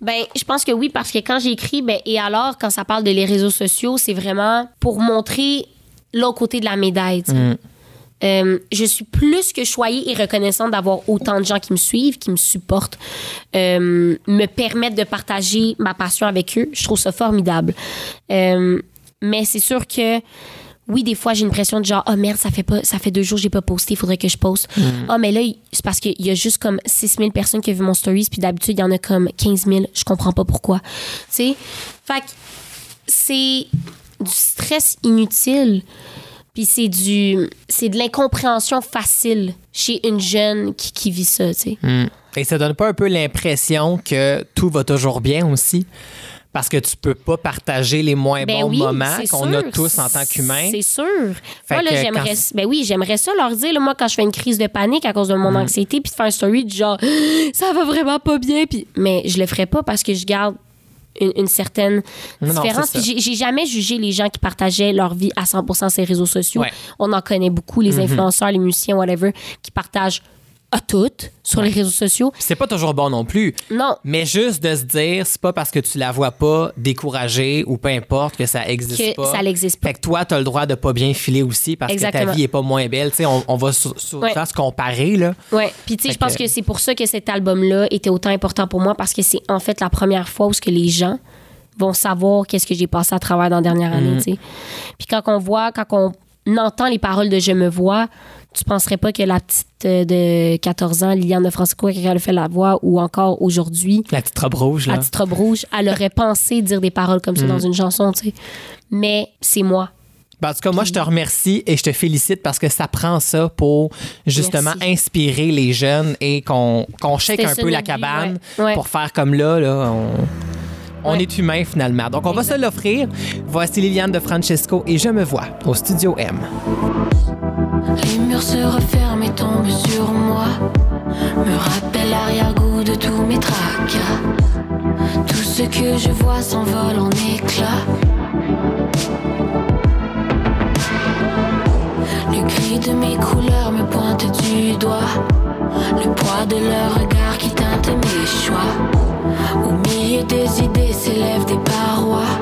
Ben, je pense que oui, parce que quand j'ai écrit, ben, et alors, quand ça parle de les réseaux sociaux, c'est vraiment pour montrer l'autre côté de la médaille. Euh, je suis plus que choyée et reconnaissante d'avoir autant de gens qui me suivent, qui me supportent, euh, me permettent de partager ma passion avec eux. Je trouve ça formidable. Euh, mais c'est sûr que oui, des fois, j'ai une pression de genre, oh merde, ça fait, pas, ça fait deux jours que j'ai pas posté, il faudrait que je poste. Ah, mais là, c'est parce qu'il y a juste comme 6 000 personnes qui ont vu mon stories, puis d'habitude, il y en a comme 15 000. Je comprends pas pourquoi. Tu sais? Fait que c'est du stress inutile. Puis c'est du c'est de l'incompréhension facile chez une jeune qui, qui vit ça, tu sais. Et ça donne pas un peu l'impression que tout va toujours bien aussi? Parce que tu peux pas partager les moins Ben bons oui, moments qu'on a tous en tant qu'humains. C'est sûr. Fait moi, là, j'aimerais. quand- Ben oui, j'aimerais ça leur dire, là, moi, quand je fais une crise de panique à cause de Mm. mon anxiété, puis de faire un story du genre, ça va vraiment pas bien, puis. Mais je le ferais pas parce que je garde une, une certaine Non, différence. j'ai- jamais jugé les gens qui partageaient leur vie à 100 sur les réseaux sociaux. Ouais. On en connaît beaucoup, Mm-hmm. les influenceurs, les musiciens, whatever, qui partagent à toutes sur les réseaux sociaux. C'est pas toujours bon non plus. Non. Mais juste de se dire, c'est pas parce que tu la vois pas découragée ou peu importe que ça existe Que pas. ça n'existe pas. Fait que toi, t'as le droit de pas bien filer aussi parce que ta vie est pas moins belle. Tu sais, on, on va Ouais. se comparer, là. Ouais, puis tu sais, je pense que- que c'est pour ça que cet album-là était autant important pour moi parce que c'est en fait la première fois où ce que les gens vont savoir qu'est-ce que j'ai passé à travers dans la dernière année, tu sais. Puis quand on voit, quand on entend les paroles de Je me vois, tu penserais pas que la petite euh, de 14 ans, Liliane de Francisco, qui a fait la voix, ou encore aujourd'hui, La petite robe rouge, là. à titre rouge, elle aurait pensé dire des paroles comme ça dans une chanson, tu sais. Mais c'est moi. Ben, en tout cas, moi, je te remercie et je te félicite parce que ça prend ça pour justement Merci. inspirer les jeunes et qu'on qu'on shake un peu la cabane ouais. Ouais. pour faire comme là. là on on Ouais. est humain finalement. Donc, on va se l'offrir. Voici Liliane de Francesco et Je me vois au Studio M. Se referment et tombent sur moi. Me rappelle l'arrière-goût de tous mes tracas. Tout ce que je vois s'envole en éclats. Le gris de mes couleurs me pointe du doigt. Le poids de leur regard qui teinte mes choix. Au milieu des idées s'élèvent des parois.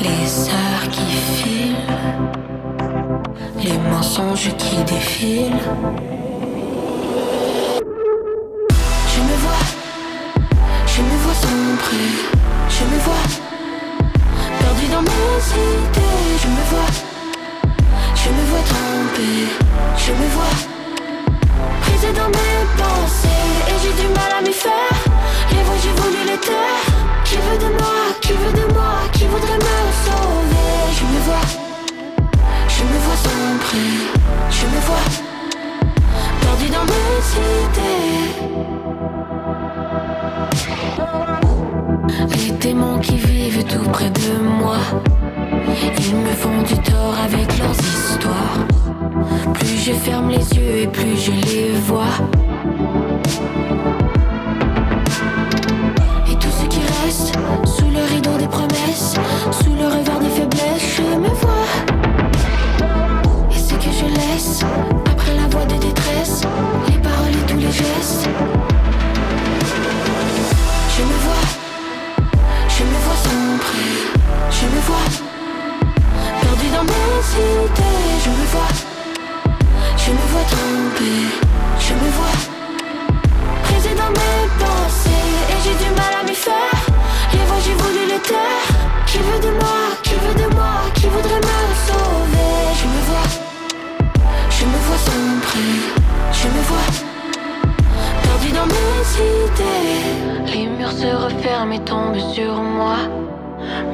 Les heures qui filent, les mensonges qui défilent. Je me vois, je me vois sombrer, je me vois perdu dans mes idées. Je me vois, je me vois tromper, je me vois prise dans mes pensées et j'ai du mal à m'y faire. Les voix j'ai voulu les taire. Qui veut de moi, qui veut de moi, qui voudrait me sauver? Je me vois, je me vois sombrer, je me vois perdu dans mes idées. Les démons qui vivent tout près de moi, ils me font du tort avec leurs histoires. Plus je ferme les yeux et plus je les vois. Tous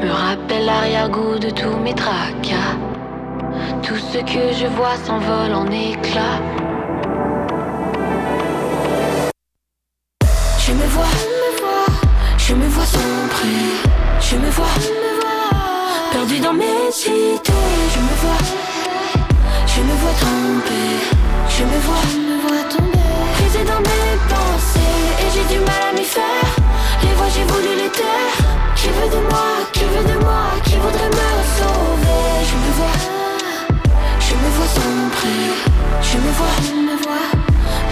Me rappelle l'arrière-goût de tous mes tracas. Tout ce que je vois s'envole en éclats. Je me vois, je me vois sombrer, je me vois, perdu dans mes idées. Je me vois, je me vois tromper, je me vois, je me vois tomber, prise dans mes pensées et j'ai du mal à m'y faire. Les voix j'ai voulu les taire. Qui veut de moi, de moi, qui voudrait me sauver Je me vois, je me vois sombrer, je me vois, je me vois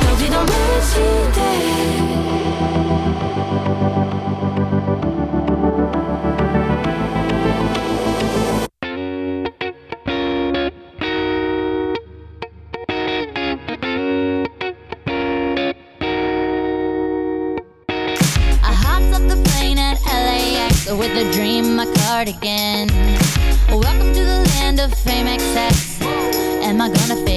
perdu dans mes idées. My cardigan. Welcome to the land of fame excess. Am I gonna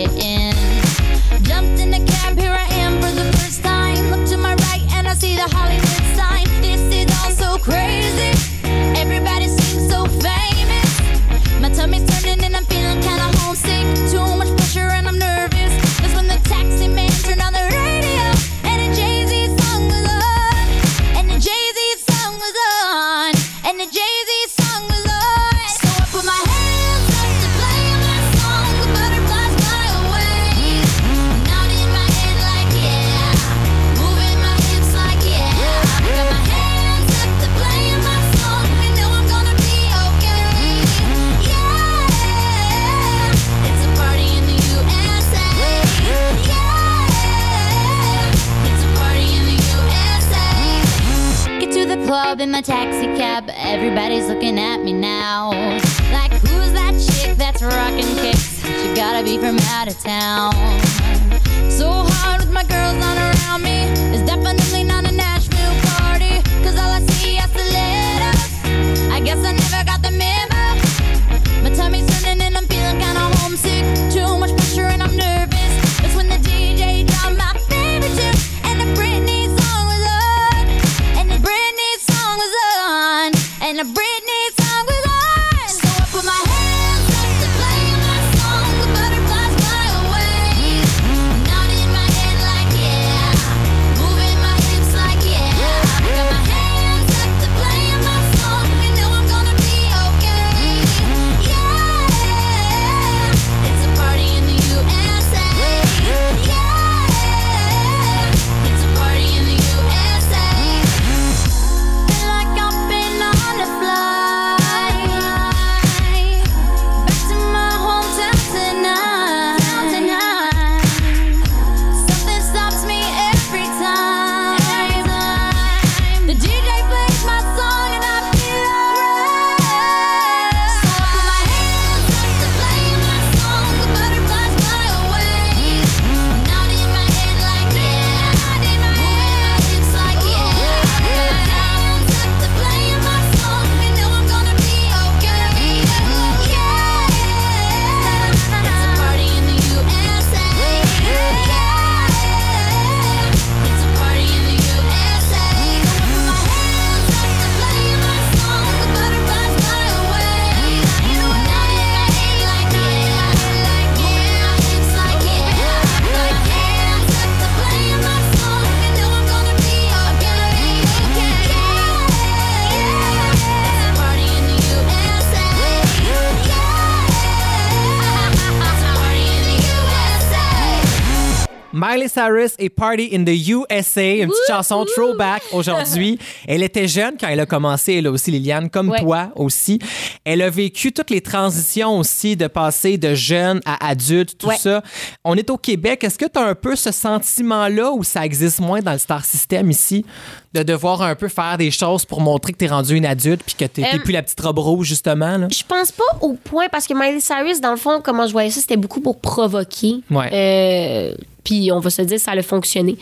Cyrus et Party in the USA, une petite chanson throwback aujourd'hui. Elle était jeune quand elle a commencé, elle aussi, Liliane, comme Ouais. toi aussi. Elle a vécu toutes les transitions aussi de passer de jeune à adulte, tout Ouais. ça. On est au Québec. Est-ce que tu as un peu ce sentiment-là où ça existe moins dans le Star System ici, de devoir un peu faire des choses pour montrer que tu es rendu une adulte puis que tu Euh, plus la petite robe rouge, justement? Là? Je pense pas au point parce que Miley Cyrus, dans le fond, comment je voyais ça, c'était beaucoup pour provoquer. Ouais. Euh, puis on va se dire, ça a fonctionné.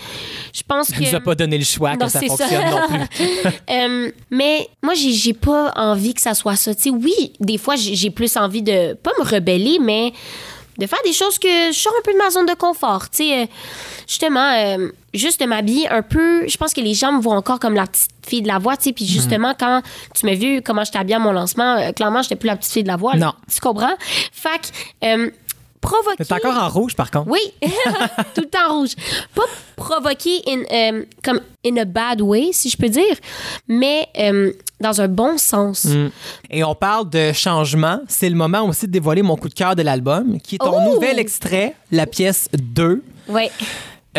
Je pense Elle nous a que. pas donné le choix que Non, ça c'est ça. fonctionne non plus. Euh, mais moi, j'ai pas envie que ça soit ça. Tu sais, oui, des fois, j'ai plus envie de pas me rebeller, mais de faire des choses que je sors un peu de ma zone de confort. Tu sais, euh, justement, euh, juste de m'habiller un peu. Je pense que les gens me voient encore comme la petite fille de la voix. Tu sais, puis Mhm. justement, quand tu m'as vu comment j'étais habillée à mon lancement, euh, clairement, j'étais plus la petite fille de la voix. Non. Tu comprends? Fait que, euh, provoquer. T'es encore en rouge, par contre. Oui, tout le temps rouge. Pas provoquer in, euh, comme in a bad way, si je peux dire, mais dans un bon sens. Mm. Et on parle de changement. C'est le moment aussi de dévoiler mon coup de cœur de l'album, qui est ton Oh! nouvel extrait, la pièce 2. Ouais.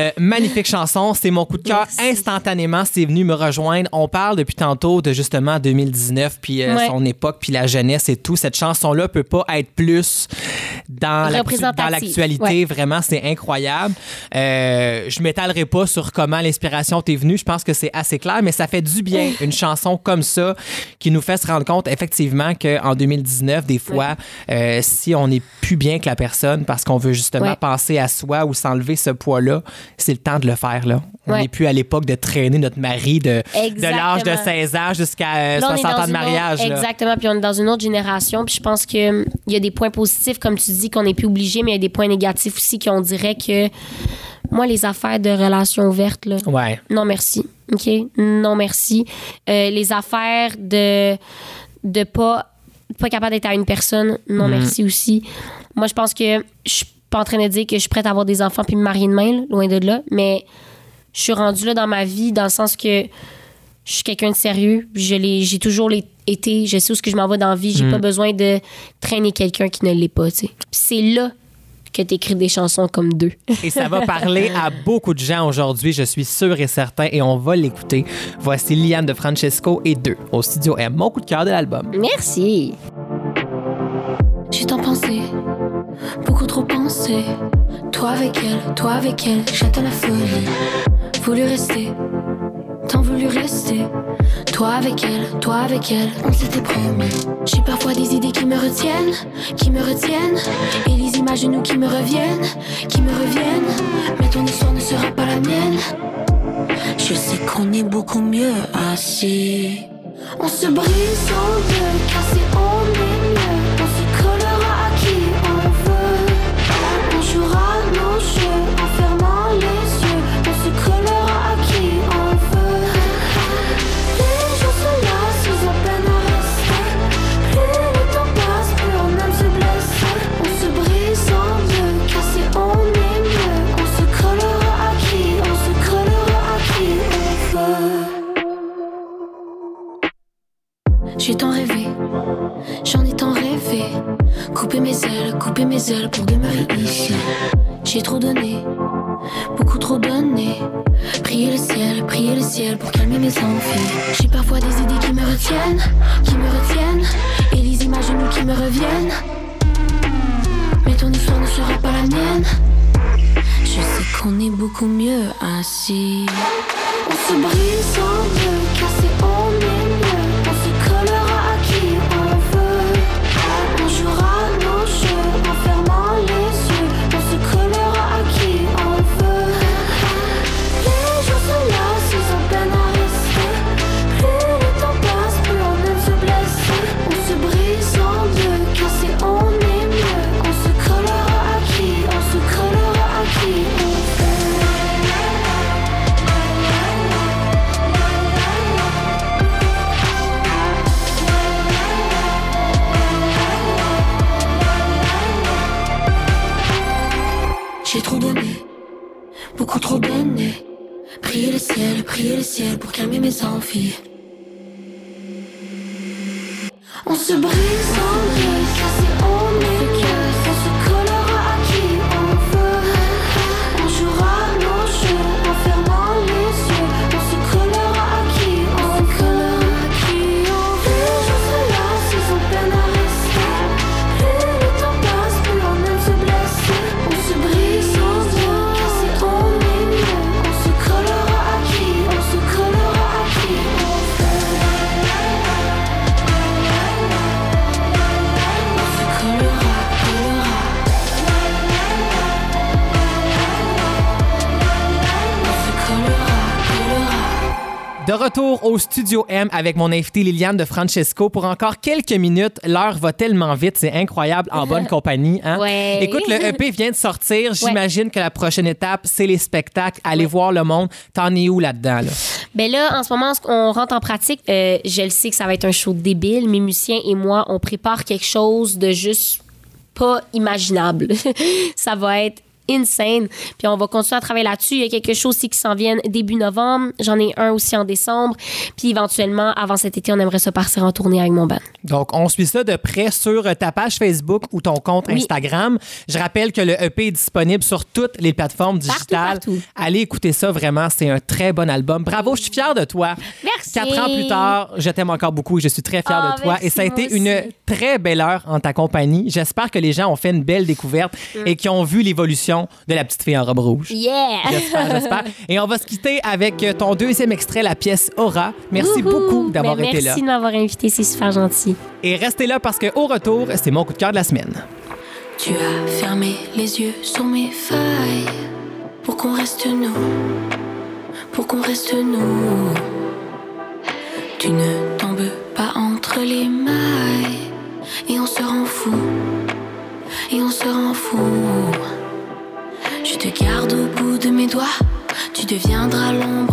Euh, magnifique chanson, c'est mon coup de cœur. Instantanément, c'est venu me rejoindre. On parle depuis tantôt de justement 2019, puis euh, Ouais. son époque, puis la jeunesse et tout. Cette chanson-là peut pas être plus dans l'actualité. Ouais. Vraiment, c'est incroyable. Euh, je m'étalerai pas sur comment l'inspiration t'est venue. Je pense que c'est assez clair, mais ça fait du bien une chanson comme ça qui nous fait se rendre compte effectivement qu'en 2019, des fois, euh, si on n'est plus bien que la personne parce qu'on veut justement penser à soi ou s'enlever ce poids-là, c'est le temps de le faire. là. On Ouais. n'est plus à l'époque de traîner notre mari de, de l'âge de Exactement. 16 ans jusqu'à euh, Là, on est 60 dans ans de mariage. autre- exactement. Puis on est dans une autre génération. Puis je pense qu'il y a des points positifs, comme tu dis, qu'on n'est plus obligé, mais il y a des points négatifs aussi qu'on dirait que moi, les affaires de relations ouvertes, là, Ouais. non merci. OK? Non merci. Euh, les affaires de de pas pas capable d'être à une personne, non Mm. merci aussi. Moi, je pense que je suis pas en train de dire que je suis prête à avoir des enfants puis me marier demain, là, loin de là, mais je suis rendue là dans ma vie dans le sens que je suis quelqu'un de sérieux. J'ai toujours été. Je sais où ce que je m'en vais dans la vie. J'ai Mm. pas besoin de traîner quelqu'un qui ne l'est pas. tu sais. Puis c'est là que tu écris des chansons comme deux. Et ça va parler à beaucoup de gens aujourd'hui, je suis sûr et certain, et on va l'écouter. Voici Liane de Francesco et 2 au studio M. Mon coup de cœur de l'album. Merci. J'ai tant pensé, beaucoup trop pensé. Toi avec elle, toi avec elle, j'attends la folie. Voulu rester, tant voulu rester. Toi avec elle, toi avec elle, on s'était promis. J'ai parfois des idées qui me retiennent, qui me retiennent. Et les images de nous qui me reviennent, qui me reviennent. Mais ton histoire ne sera pas la mienne. Je sais qu'on est beaucoup mieux assis. On se brise en deux, car c'est couper mes ailes pour demeurer ici. J'ai trop donné, beaucoup trop donné. Prier le ciel, prier le ciel pour calmer mes envies. J'ai parfois des idées qui me retiennent, qui me retiennent. Et les images de qui me reviennent. Mais ton histoire ne sera pas la mienne. Je sais qu'on est beaucoup mieux ainsi. On se brise en deux, car Prier le ciel, prier le ciel pour calmer mes envies. On se brise en De retour au Studio M avec mon invité Liliane de Francesco pour encore quelques minutes. L'heure va tellement vite, c'est incroyable en bonne compagnie. Hein? Ouais. Écoute, le EP vient de sortir. J'imagine que la prochaine étape, c'est les spectacles. Aller voir le monde. T'en es où là-dedans? Là? Ben là, en ce moment, on rentre en pratique. Euh, je le sais que ça va être un show débile. Mes musiciens et moi, on prépare quelque chose de juste pas imaginable. ça va être insane. Puis on va continuer à travailler là-dessus. Il y a quelque chose aussi qui s'en vient début novembre. J'en ai un aussi en décembre. Puis éventuellement, avant cet été, on aimerait se partir en tournée avec mon band. Donc, on suit ça de près sur ta page Facebook ou ton compte Oui. Instagram. Je rappelle que le EP est disponible sur toutes les plateformes digitales. partout. Allez écouter ça, vraiment. C'est un très bon album. Bravo, je suis fière de toi. Merci. Quatre ans plus tard, je t'aime encore beaucoup et je suis très fière Ah, de toi. merci, et ça a été une très belle heure en ta compagnie. J'espère que les gens ont fait une belle découverte Mm. et qu'ils ont vu l'évolution de la petite fille en robe rouge. Yeah! J'espère, j'espère. Et on va se quitter avec ton deuxième extrait, la pièce Aura. Merci Wouhou! beaucoup d'avoir Ben, été là. Merci de m'avoir invité, c'est super gentil. Et restez là parce qu'au retour, c'est mon coup de cœur de la semaine. Tu as fermé les yeux sur mes failles pour qu'on reste nous, pour qu'on reste nous. Tu ne tombes pas entre les mailles et on se rend fou, et on se rend fou. Je te garde au bout de mes doigts, tu deviendras l'ombre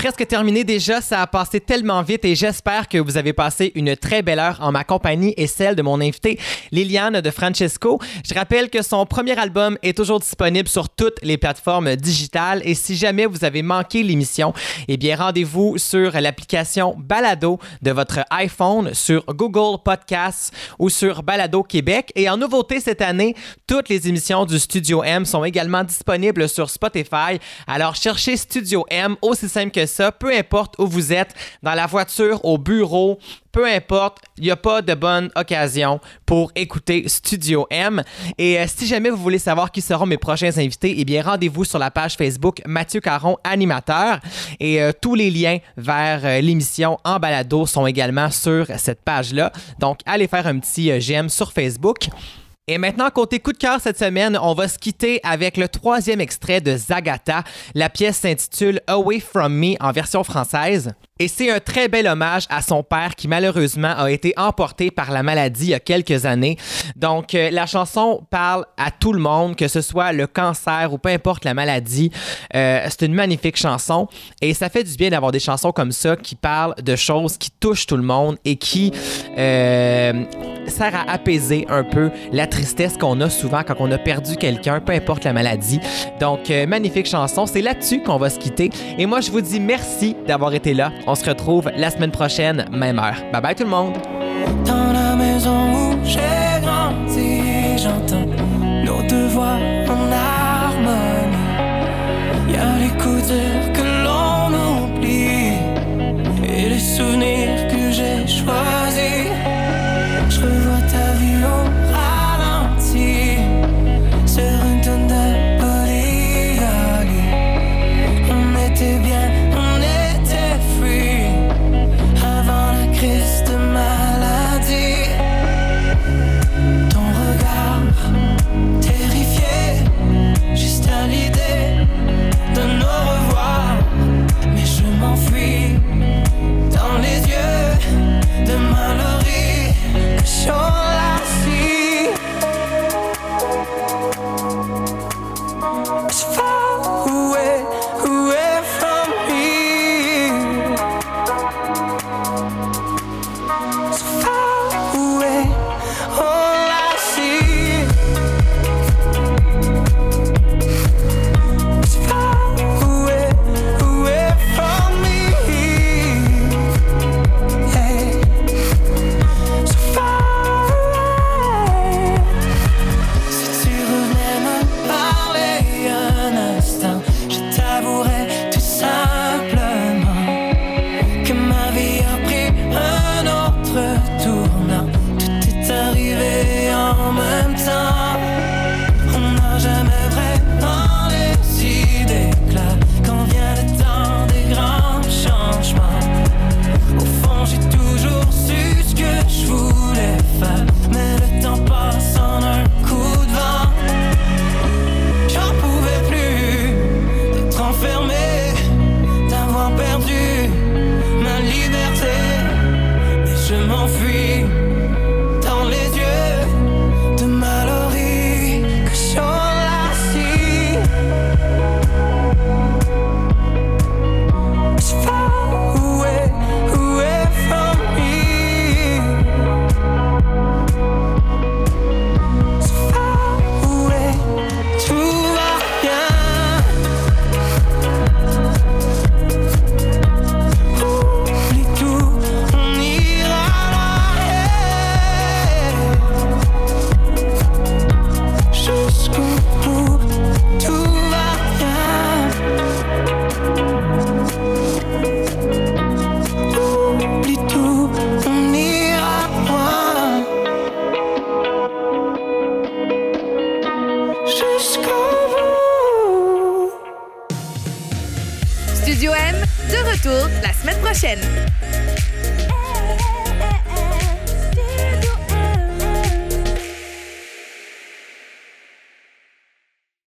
presque terminée déjà. Ça a passé tellement vite et j'espère que vous avez passé une très belle heure en ma compagnie et celle de mon invité Liliane de Francesco. Je rappelle que son premier album est toujours disponible sur toutes les plateformes digitales et si jamais vous avez manqué l'émission, eh bien rendez-vous sur l'application Balado de votre iPhone, sur Google Podcasts ou sur Balado Québec. Et en nouveauté cette année, toutes les émissions du Studio M sont également disponibles sur Spotify. Alors cherchez Studio M, aussi simple que ça, peu importe où vous êtes, dans la voiture, au bureau, peu importe, il n'y a pas de bonne occasion pour écouter Studio M. Et euh, si jamais vous voulez savoir qui seront mes prochains invités, eh bien rendez-vous sur la page Facebook Mathieu Caron, animateur. Et euh, tous les liens vers euh, l'émission en balado sont également sur cette page-là. Donc allez faire un petit j'aime sur Facebook. Et maintenant, côté coup de cœur cette semaine, on va se quitter avec le troisième extrait de Zagata. La pièce s'intitule Away From Me en version française. Et c'est un très bel hommage à son père qui malheureusement a été emporté par la maladie il y a quelques années. Donc euh, la chanson parle à tout le monde, que ce soit le cancer ou peu importe la maladie. Euh, c'est une magnifique chanson et ça fait du bien d'avoir des chansons comme ça qui parlent de choses qui touchent tout le monde et qui euh, sert à apaiser un peu la tristesse qu'on a souvent quand on a perdu quelqu'un, peu importe la maladie. Donc euh, magnifique chanson, c'est là-dessus qu'on va se quitter. Et moi je vous dis merci d'avoir été là. On se retrouve la semaine prochaine, même heure. Bye bye tout le monde. Dans la maison où j'ai grandi, j'entends nos voix en harmonie.